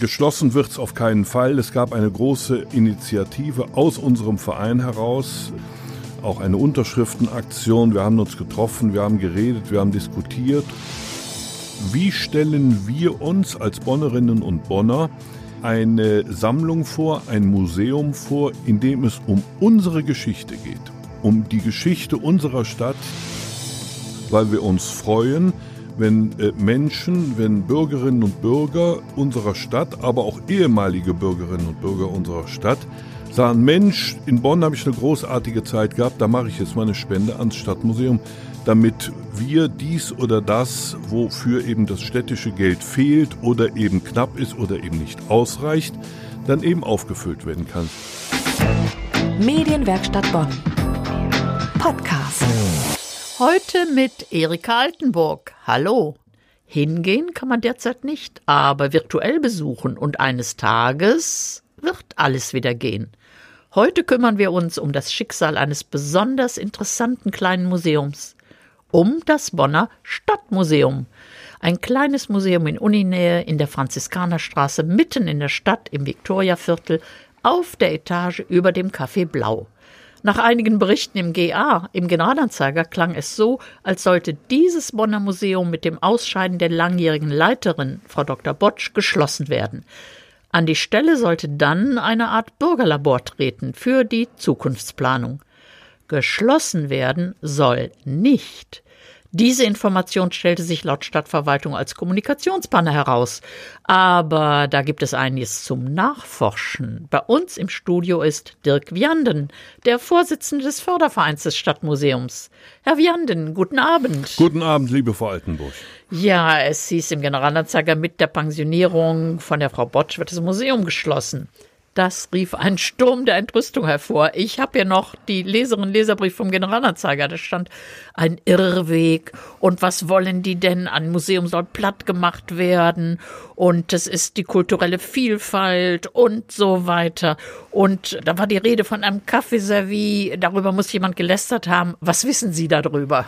Geschlossen wird es auf keinen Fall. Es gab eine große Initiative aus unserem Verein heraus, auch eine Unterschriftenaktion. Wir haben uns getroffen, wir haben geredet, wir haben diskutiert. Wie stellen wir uns als Bonnerinnen und Bonner eine Sammlung vor, ein Museum vor, in dem es um unsere Geschichte geht, um die Geschichte unserer Stadt, weil wir uns freuen, wenn äh, Menschen, wenn Bürgerinnen und Bürger unserer Stadt, aber auch ehemalige Bürgerinnen und Bürger unserer Stadt sagen, Mensch, in Bonn habe ich eine großartige Zeit gehabt, da mache ich jetzt mal eine Spende ans Stadtmuseum, damit wir dies oder das, wofür eben das städtische Geld fehlt oder eben knapp ist oder eben nicht ausreicht, dann eben aufgefüllt werden kann. Medienwerkstatt Bonn. Podcast. Heute mit Erika Altenburg. Hallo. Hingehen kann man derzeit nicht, aber virtuell besuchen und eines Tages wird alles wieder gehen. Heute kümmern wir uns um das Schicksal eines besonders interessanten kleinen Museums. Um das Bonner Stadtmuseum. Ein kleines Museum in Uninähe in der Franziskanerstraße mitten in der Stadt im Viktoriaviertel auf der Etage über dem Café Blau. Nach einigen Berichten im GA, im Generalanzeiger, klang es so, als sollte dieses Bonner Museum mit dem Ausscheiden der langjährigen Leiterin, Frau Dr. Botsch, geschlossen werden. An die Stelle sollte dann eine Art Bürgerlabor treten für die Zukunftsplanung. Geschlossen werden soll nicht. Diese Information stellte sich laut Stadtverwaltung als Kommunikationspanne heraus. Aber da gibt es einiges zum Nachforschen. Bei uns im Studio ist Dirk Vianden, der Vorsitzende des Fördervereins des Stadtmuseums. Herr Vianden, guten Abend. Guten Abend, liebe Frau Altenburg. Ja, es hieß im Generalanzeiger, mit der Pensionierung von der Frau Botsch wird das Museum geschlossen. Das rief einen Sturm der Entrüstung hervor. Ich habe hier noch die Leserinnen Leserbrief vom Generalanzeiger. Da stand ein Irrweg und was wollen die denn? Ein Museum soll platt gemacht werden und es ist die kulturelle Vielfalt und so weiter. Und da war die Rede von einem Kaffeeservie. Darüber muss jemand gelästert haben. Was wissen Sie darüber?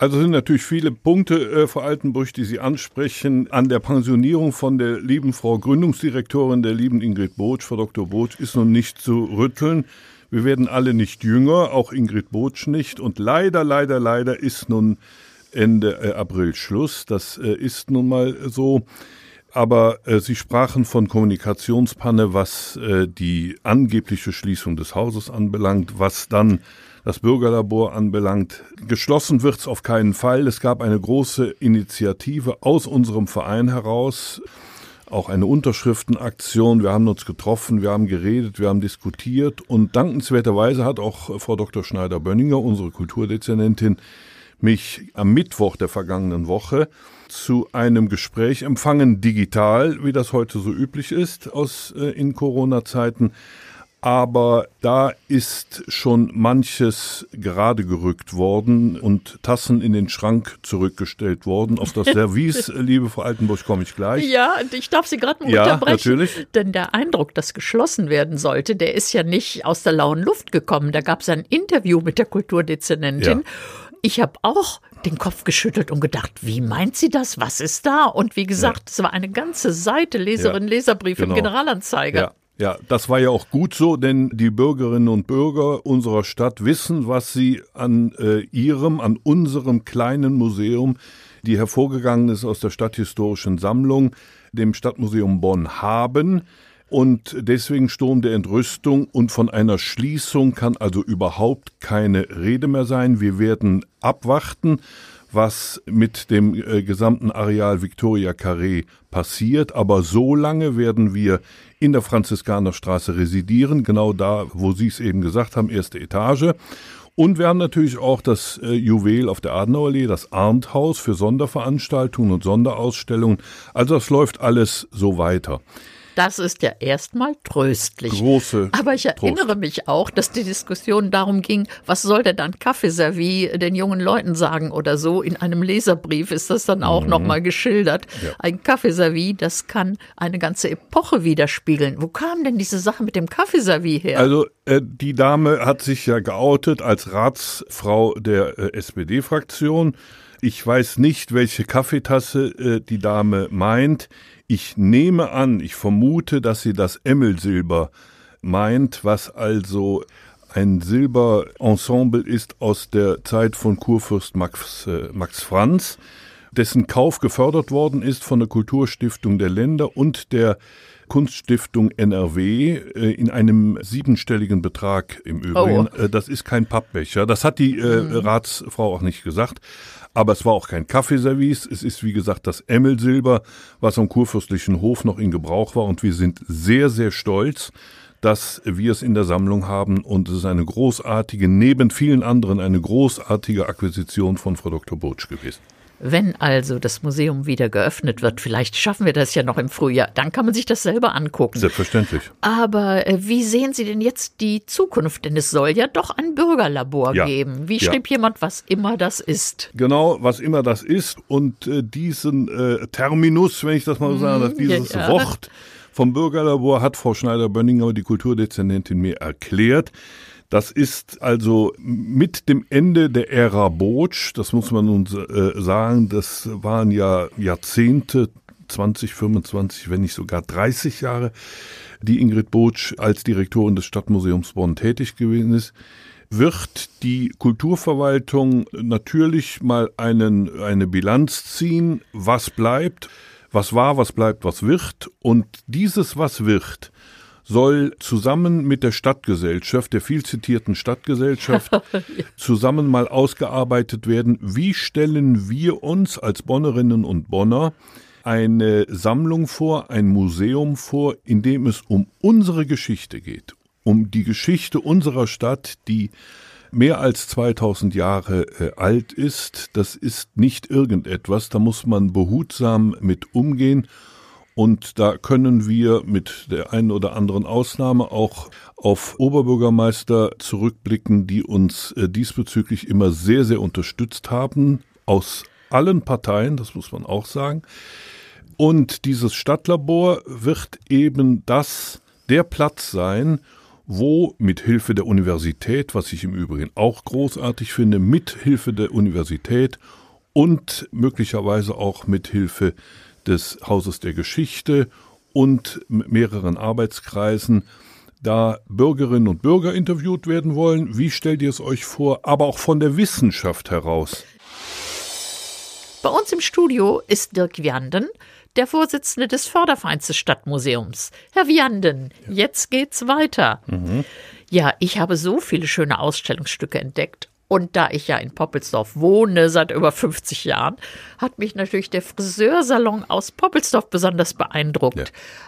Also sind natürlich viele Punkte, äh, Frau Altenburg, die Sie ansprechen. An der Pensionierung von der lieben Frau Gründungsdirektorin, der lieben Ingrid Botsch, Frau Dr. Botsch, ist nun nicht zu rütteln. Wir werden alle nicht jünger, auch Ingrid Botsch nicht. Und leider, leider, leider ist nun Ende äh, April Schluss. Das äh, ist nun mal so. Aber äh, Sie sprachen von Kommunikationspanne, was äh, die angebliche Schließung des Hauses anbelangt, was dann das Bürgerlabor anbelangt. Geschlossen wird es auf keinen Fall. Es gab eine große Initiative aus unserem Verein heraus, auch eine Unterschriftenaktion. Wir haben uns getroffen, wir haben geredet, wir haben diskutiert und dankenswerterweise hat auch Frau Dr. Schneider-Bönninger, unsere Kulturdezernentin, mich am Mittwoch der vergangenen Woche zu einem Gespräch empfangen, digital, wie das heute so üblich ist aus äh, in Corona-Zeiten aber da ist schon manches gerade gerückt worden und Tassen in den Schrank zurückgestellt worden. Auf das Service, liebe Frau Altenburg, komme ich gleich. Ja, ich darf Sie gerade mal ja, unterbrechen. Natürlich. Denn der Eindruck, dass geschlossen werden sollte, der ist ja nicht aus der lauen Luft gekommen. Da gab es ein Interview mit der Kulturdezernentin. Ja. Ich habe auch den Kopf geschüttelt und gedacht, wie meint sie das? Was ist da? Und wie gesagt, es war eine ganze Seite Leserin, ja, Leserbrief genau. im Generalanzeiger. Ja. Ja, das war ja auch gut so, denn die Bürgerinnen und Bürger unserer Stadt wissen, was sie an äh, ihrem, an unserem kleinen Museum, die hervorgegangen ist aus der Stadthistorischen Sammlung, dem Stadtmuseum Bonn haben. Und deswegen Sturm der Entrüstung und von einer Schließung kann also überhaupt keine Rede mehr sein. Wir werden abwarten was mit dem äh, gesamten Areal Victoria Carré passiert. Aber so lange werden wir in der Franziskanerstraße residieren, genau da, wo Sie es eben gesagt haben, erste Etage. Und wir haben natürlich auch das äh, Juwel auf der Adenauerallee, das Arndthaus für Sonderveranstaltungen und Sonderausstellungen. Also das läuft alles so weiter. Das ist ja erstmal tröstlich. Große. Aber ich erinnere Trost. mich auch, dass die Diskussion darum ging, was soll denn dann Kaffeeservie den jungen Leuten sagen oder so. In einem Leserbrief ist das dann auch mhm. nochmal geschildert. Ja. Ein Kaffeeservie, das kann eine ganze Epoche widerspiegeln. Wo kam denn diese Sache mit dem Kaffeeservie her? Also äh, die Dame hat sich ja geoutet als Ratsfrau der äh, SPD-Fraktion. Ich weiß nicht, welche Kaffeetasse äh, die Dame meint. Ich nehme an, ich vermute, dass sie das Emmelsilber meint, was also ein Silberensemble ist aus der Zeit von Kurfürst Max, äh, Max Franz, dessen Kauf gefördert worden ist von der Kulturstiftung der Länder und der Kunststiftung NRW äh, in einem siebenstelligen Betrag im Übrigen. Oh. Äh, das ist kein Pappbecher. Das hat die äh, mhm. Ratsfrau auch nicht gesagt. Aber es war auch kein Kaffeeservice. Es ist, wie gesagt, das Emmelsilber, was am kurfürstlichen Hof noch in Gebrauch war. Und wir sind sehr, sehr stolz, dass wir es in der Sammlung haben. Und es ist eine großartige, neben vielen anderen, eine großartige Akquisition von Frau Dr. Butsch gewesen. Wenn also das Museum wieder geöffnet wird, vielleicht schaffen wir das ja noch im Frühjahr, dann kann man sich das selber angucken. Selbstverständlich. Aber äh, wie sehen Sie denn jetzt die Zukunft? Denn es soll ja doch ein Bürgerlabor ja. geben. Wie schrieb ja. jemand, was immer das ist? Genau, was immer das ist. Und äh, diesen äh, Terminus, wenn ich das mal so sage, mhm, dieses ja, Wort vom Bürgerlabor hat Frau Schneider-Bönninger, die Kulturdezernentin, mir erklärt. Das ist also mit dem Ende der Ära Botsch, das muss man uns äh, sagen, das waren ja Jahrzehnte, 20, 25, wenn nicht sogar 30 Jahre, die Ingrid Botsch als Direktorin des Stadtmuseums Bonn tätig gewesen ist. Wird die Kulturverwaltung natürlich mal einen, eine Bilanz ziehen, was bleibt, was war, was bleibt, was wird. Und dieses, was wird, soll zusammen mit der Stadtgesellschaft, der viel zitierten Stadtgesellschaft, zusammen mal ausgearbeitet werden, wie stellen wir uns als Bonnerinnen und Bonner eine Sammlung vor, ein Museum vor, in dem es um unsere Geschichte geht, um die Geschichte unserer Stadt, die mehr als 2000 Jahre äh, alt ist. Das ist nicht irgendetwas, da muss man behutsam mit umgehen und da können wir mit der einen oder anderen Ausnahme auch auf Oberbürgermeister zurückblicken, die uns äh, diesbezüglich immer sehr, sehr unterstützt haben, aus allen Parteien, das muss man auch sagen. Und dieses Stadtlabor wird eben das, der Platz sein, wo mit Hilfe der Universität, was ich im Übrigen auch großartig finde, mit Hilfe der Universität und möglicherweise auch mit Hilfe des Hauses der Geschichte und mehreren Arbeitskreisen da Bürgerinnen und Bürger interviewt werden wollen. Wie stellt ihr es euch vor, aber auch von der Wissenschaft heraus? Bei uns im Studio ist Dirk Wianden, der Vorsitzende des Fördervereins des Stadtmuseums. Herr Wianden, ja. jetzt geht's weiter. Mhm. Ja, ich habe so viele schöne Ausstellungsstücke entdeckt und da ich ja in Poppelsdorf wohne seit über 50 Jahren, hat mich natürlich der Friseursalon aus Poppelsdorf besonders beeindruckt. Ja.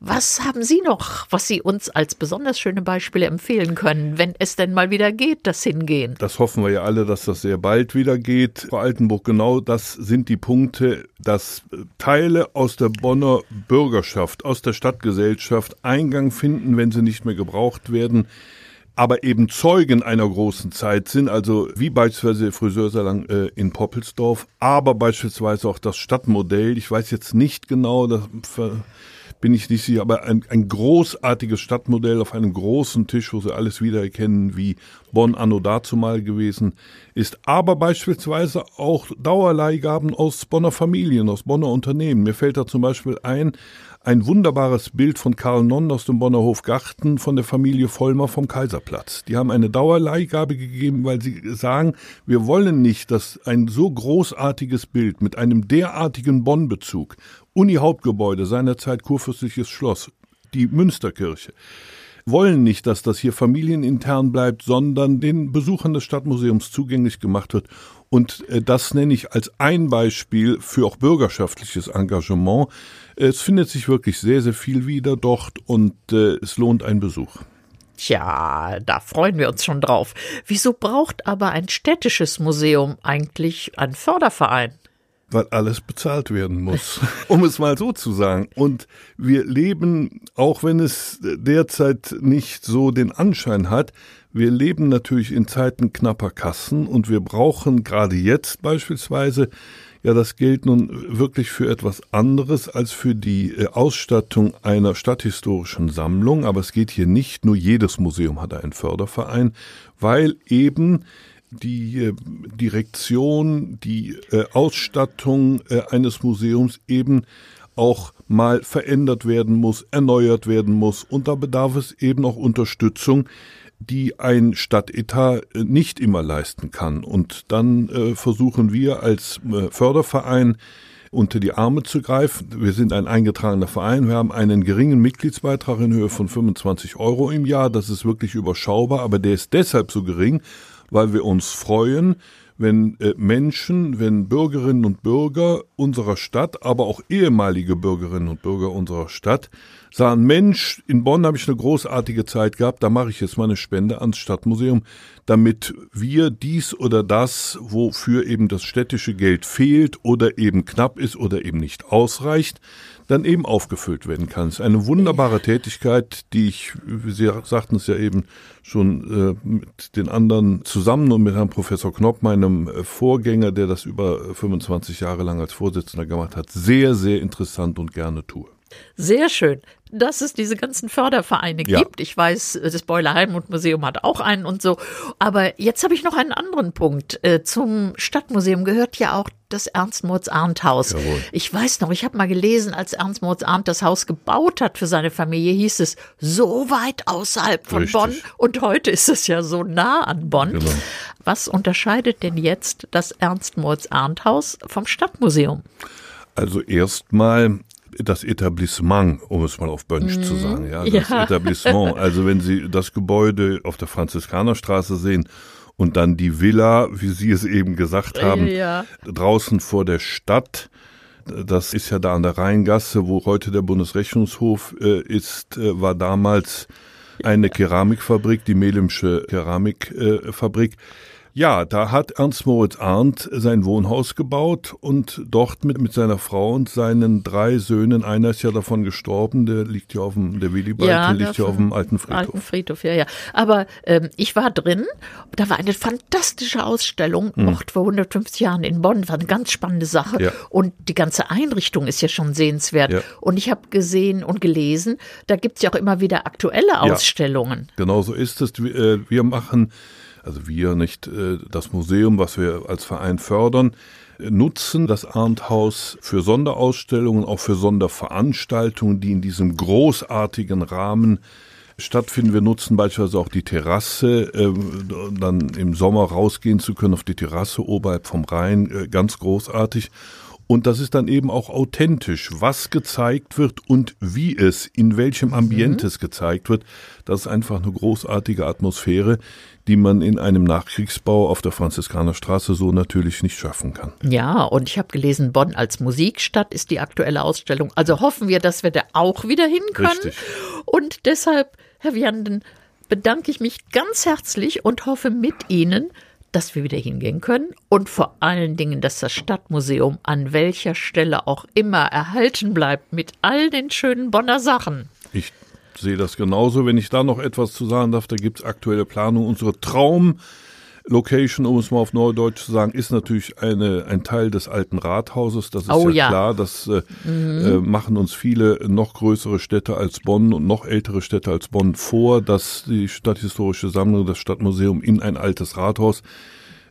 Was haben Sie noch, was Sie uns als besonders schöne Beispiele empfehlen können, wenn es denn mal wieder geht, das Hingehen? Das hoffen wir ja alle, dass das sehr bald wieder geht. Frau Altenburg, genau das sind die Punkte, dass Teile aus der Bonner Bürgerschaft, aus der Stadtgesellschaft Eingang finden, wenn sie nicht mehr gebraucht werden aber eben Zeugen einer großen Zeit sind, also wie beispielsweise der Friseursalon äh, in Poppelsdorf, aber beispielsweise auch das Stadtmodell. Ich weiß jetzt nicht genau, da bin ich nicht sicher, aber ein, ein großartiges Stadtmodell auf einem großen Tisch, wo sie alles wiedererkennen, wie Bonn anno dazumal gewesen ist. Aber beispielsweise auch Dauerleihgaben aus Bonner Familien, aus Bonner Unternehmen. Mir fällt da zum Beispiel ein, ein wunderbares Bild von Karl Nonn aus dem Bonner Hofgarten von der Familie Vollmer vom Kaiserplatz. Die haben eine Dauerleihgabe gegeben, weil sie sagen, wir wollen nicht, dass ein so großartiges Bild mit einem derartigen Bonn-Bezug, Uni-Hauptgebäude, seinerzeit kurfürstliches Schloss, die Münsterkirche, wollen nicht, dass das hier familienintern bleibt, sondern den Besuchern des Stadtmuseums zugänglich gemacht wird. Und äh, das nenne ich als ein Beispiel für auch bürgerschaftliches Engagement. Es findet sich wirklich sehr, sehr viel wieder dort und äh, es lohnt einen Besuch. Tja, da freuen wir uns schon drauf. Wieso braucht aber ein städtisches Museum eigentlich einen Förderverein? Weil alles bezahlt werden muss, um es mal so zu sagen. Und wir leben, auch wenn es derzeit nicht so den Anschein hat, wir leben natürlich in Zeiten knapper Kassen und wir brauchen gerade jetzt beispielsweise ja das Geld nun wirklich für etwas anderes als für die äh, Ausstattung einer stadthistorischen Sammlung. Aber es geht hier nicht nur jedes Museum hat einen Förderverein, weil eben die äh, Direktion, die äh, Ausstattung eines Museums eben auch mal verändert werden muss, erneuert werden muss. Und da bedarf es eben auch Unterstützung, die ein Stadtetat äh, nicht immer leisten kann. Und dann äh, versuchen wir als äh, Förderverein unter die Arme zu greifen. Wir sind ein eingetragener Verein. Wir haben einen geringen Mitgliedsbeitrag in Höhe von 25 Euro im Jahr. Das ist wirklich überschaubar, aber der ist deshalb so gering, weil wir uns freuen, wenn äh, Menschen, wenn Bürgerinnen und Bürger unserer Stadt, aber auch ehemalige Bürgerinnen und Bürger unserer Stadt sagen, Mensch, in Bonn habe ich eine großartige Zeit gehabt, da mache ich jetzt mal eine Spende ans Stadtmuseum, damit wir dies oder das, wofür eben das städtische Geld fehlt oder eben knapp ist oder eben nicht ausreicht, dann eben aufgefüllt werden kann. Es ist eine wunderbare Tätigkeit, die ich, Sie sagten es ja eben schon äh, mit den anderen zusammen und mit Herrn Professor Knopp, meinem äh, Vorgänger, der das über 25 Jahre lang als Vorsitzender gemacht hat, sehr, sehr interessant und gerne tue. Sehr schön dass es diese ganzen Fördervereine ja. gibt. Ich weiß, das Beuler Heimat Museum hat auch einen und so. Aber jetzt habe ich noch einen anderen Punkt. Äh, zum Stadtmuseum gehört ja auch das Ernst-Moritz-Arndt-Haus. Ich weiß noch, ich habe mal gelesen, als Ernst Moritz-Arndt das Haus gebaut hat für seine Familie, hieß es so weit außerhalb von Richtig. Bonn. Und heute ist es ja so nah an Bonn. Genau. Was unterscheidet denn jetzt das Ernst-Moritz-Arndt-Haus vom Stadtmuseum? Also erstmal das Etablissement, um es mal auf Bönsch mhm. zu sagen, ja, das ja. Etablissement. Also wenn Sie das Gebäude auf der Franziskanerstraße sehen und dann die Villa, wie Sie es eben gesagt haben, ja. draußen vor der Stadt, das ist ja da an der Rheingasse, wo heute der Bundesrechnungshof äh, ist, äh, war damals eine Keramikfabrik, die Melimsche Keramikfabrik. Äh, ja, da hat Ernst Moritz Arndt sein Wohnhaus gebaut und dort mit, mit seiner Frau und seinen drei Söhnen, einer ist ja davon gestorben, der liegt ja auf dem, der Willibald, ja, der liegt ja auf dem alten Friedhof. Alten Friedhof, ja, ja. Aber ähm, ich war drin, da war eine fantastische Ausstellung, hm. Ort vor 150 Jahren in Bonn, war eine ganz spannende Sache. Ja. Und die ganze Einrichtung ist ja schon sehenswert. Ja. Und ich habe gesehen und gelesen, da gibt's ja auch immer wieder aktuelle Ausstellungen. Ja, genau so ist es. Wir äh, machen also wir nicht, äh, das Museum, was wir als Verein fördern, nutzen das Arndthaus für Sonderausstellungen, auch für Sonderveranstaltungen, die in diesem großartigen Rahmen stattfinden. Wir nutzen beispielsweise auch die Terrasse, äh, dann im Sommer rausgehen zu können auf die Terrasse oberhalb vom Rhein, äh, ganz großartig. Und das ist dann eben auch authentisch, was gezeigt wird und wie es, in welchem Ambiente mhm. es gezeigt wird. Das ist einfach eine großartige Atmosphäre, die man in einem Nachkriegsbau auf der Franziskanerstraße so natürlich nicht schaffen kann. Ja, und ich habe gelesen, Bonn als Musikstadt ist die aktuelle Ausstellung. Also hoffen wir, dass wir da auch wieder hin können. Richtig. Und deshalb, Herr Vianden, bedanke ich mich ganz herzlich und hoffe mit Ihnen, dass wir wieder hingehen können und vor allen Dingen, dass das Stadtmuseum an welcher Stelle auch immer erhalten bleibt mit all den schönen Bonner Sachen. Ich sehe das genauso. Wenn ich da noch etwas zu sagen darf, da gibt es aktuelle Planung. Unsere Traum Location, um es mal auf Neudeutsch zu sagen, ist natürlich eine, ein Teil des alten Rathauses. Das ist oh, ja, ja, klar. Das äh, mhm. äh, machen uns viele noch größere Städte als Bonn und noch ältere Städte als Bonn vor, dass die Stadthistorische Sammlung, das Stadtmuseum in ein altes Rathaus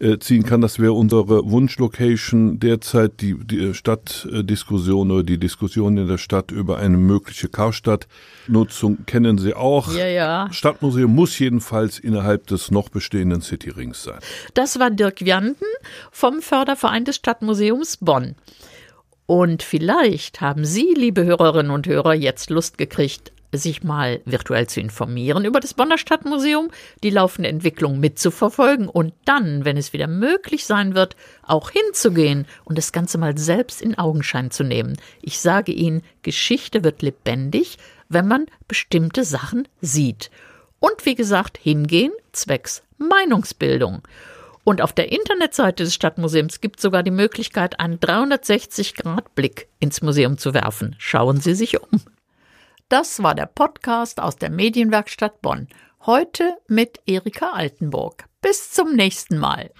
äh, ziehen kann. Das wäre unsere Wunschlocation derzeit, die, die Stadtdiskussion oder die Diskussion in der Stadt über eine mögliche Karstadtnutzung kennen Sie auch. Ja, ja. Stadtmuseum muss jedenfalls innerhalb des noch bestehenden Cityrings sein. Das war Dirk Wianden vom Förderverein des Stadtmuseums Bonn. Und vielleicht haben Sie, liebe Hörerinnen und Hörer, jetzt Lust gekriegt, sich mal virtuell zu informieren über das Bonner Stadtmuseum, die laufende Entwicklung mitzuverfolgen und dann, wenn es wieder möglich sein wird, auch hinzugehen und das Ganze mal selbst in Augenschein zu nehmen. Ich sage Ihnen, Geschichte wird lebendig, wenn man bestimmte Sachen sieht. Und wie gesagt, hingehen zwecks Meinungsbildung. Und auf der Internetseite des Stadtmuseums gibt es sogar die Möglichkeit, einen 360-Grad-Blick ins Museum zu werfen. Schauen Sie sich um. Das war der Podcast aus der Medienwerkstatt Bonn. Heute mit Erika Altenburg. Bis zum nächsten Mal.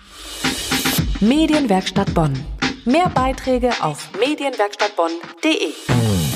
Medienwerkstatt Bonn. Mehr Beiträge auf medienwerkstattbonn.de.